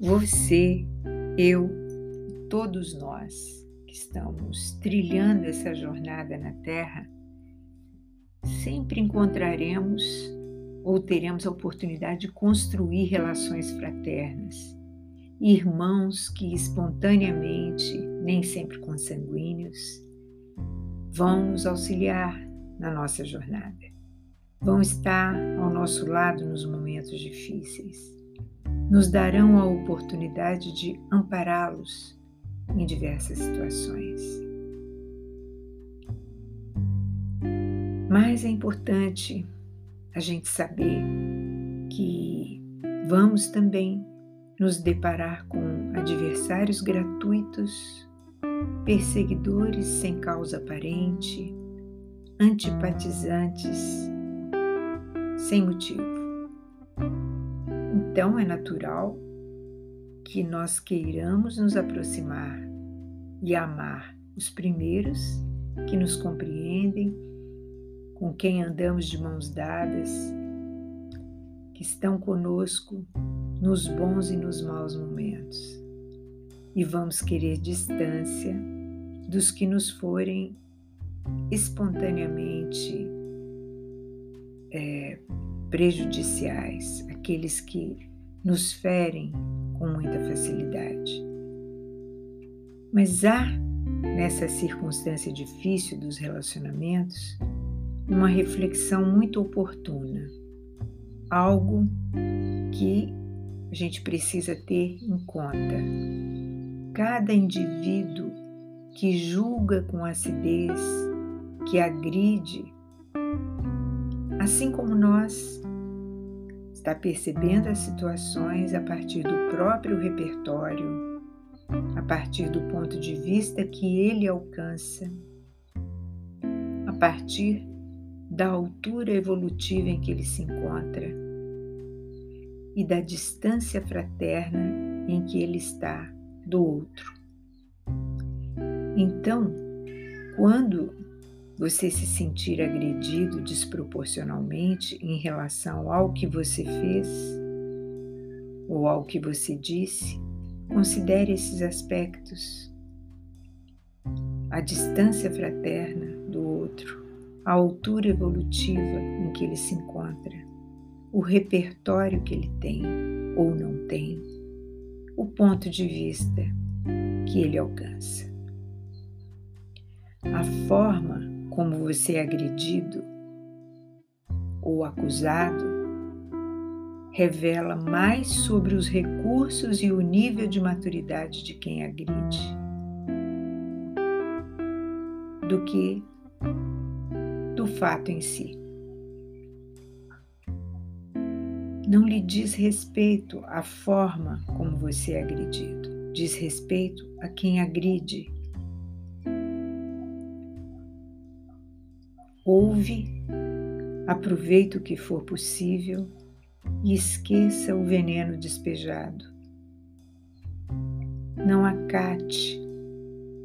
Você, eu, todos nós que estamos trilhando essa jornada na Terra, sempre encontraremos ou teremos a oportunidade de construir relações fraternas, irmãos que espontaneamente, nem sempre consanguíneos, vão nos auxiliar na nossa jornada, vão estar ao nosso lado nos momentos difíceis, nos darão a oportunidade de ampará-los em diversas situações. Mas é importante a gente saber que vamos também nos deparar com adversários gratuitos, perseguidores sem causa aparente, antipatizantes sem motivo. Então é natural que nós queiramos nos aproximar e amar os primeiros que nos compreendem, com quem andamos de mãos dadas, que estão conosco nos bons e nos maus momentos. E vamos querer distância dos que nos forem espontaneamente é, prejudiciais, aqueles que nos ferem com muita facilidade. Mas há, nessa circunstância difícil dos relacionamentos, uma reflexão muito oportuna, algo que a gente precisa ter em conta. Cada indivíduo que julga com acidez, que agride, assim como nós, está percebendo as situações a partir do próprio repertório, a partir do ponto de vista que ele alcança, a partir da altura evolutiva em que ele se encontra e da distância fraterna em que ele está do outro. Então, quando você se sentir agredido desproporcionalmente em relação ao que você fez ou ao que você disse, considere esses aspectos. A distância fraterna do outro, a altura evolutiva em que ele se encontra o repertório que ele tem ou não tem, o ponto de vista que ele alcança. A forma como você é agredido ou acusado revela mais sobre os recursos e o nível de maturidade de quem agride do que do fato em si. Não lhe diz respeito à forma como você é agredido, diz respeito a quem agride. Ouve, aproveite o que for possível e esqueça o veneno despejado. Não acate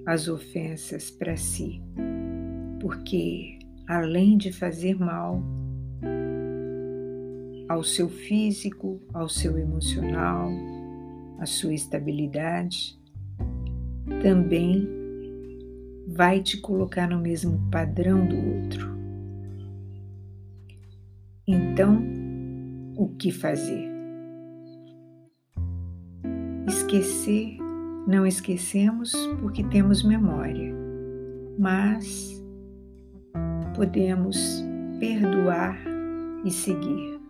as ofensas para si, porque além de fazer mal, ao seu físico, ao seu emocional, à sua estabilidade, também vai te colocar no mesmo padrão do outro. Então, o que fazer? Esquecer, não esquecemos porque temos memória, mas podemos perdoar e seguir.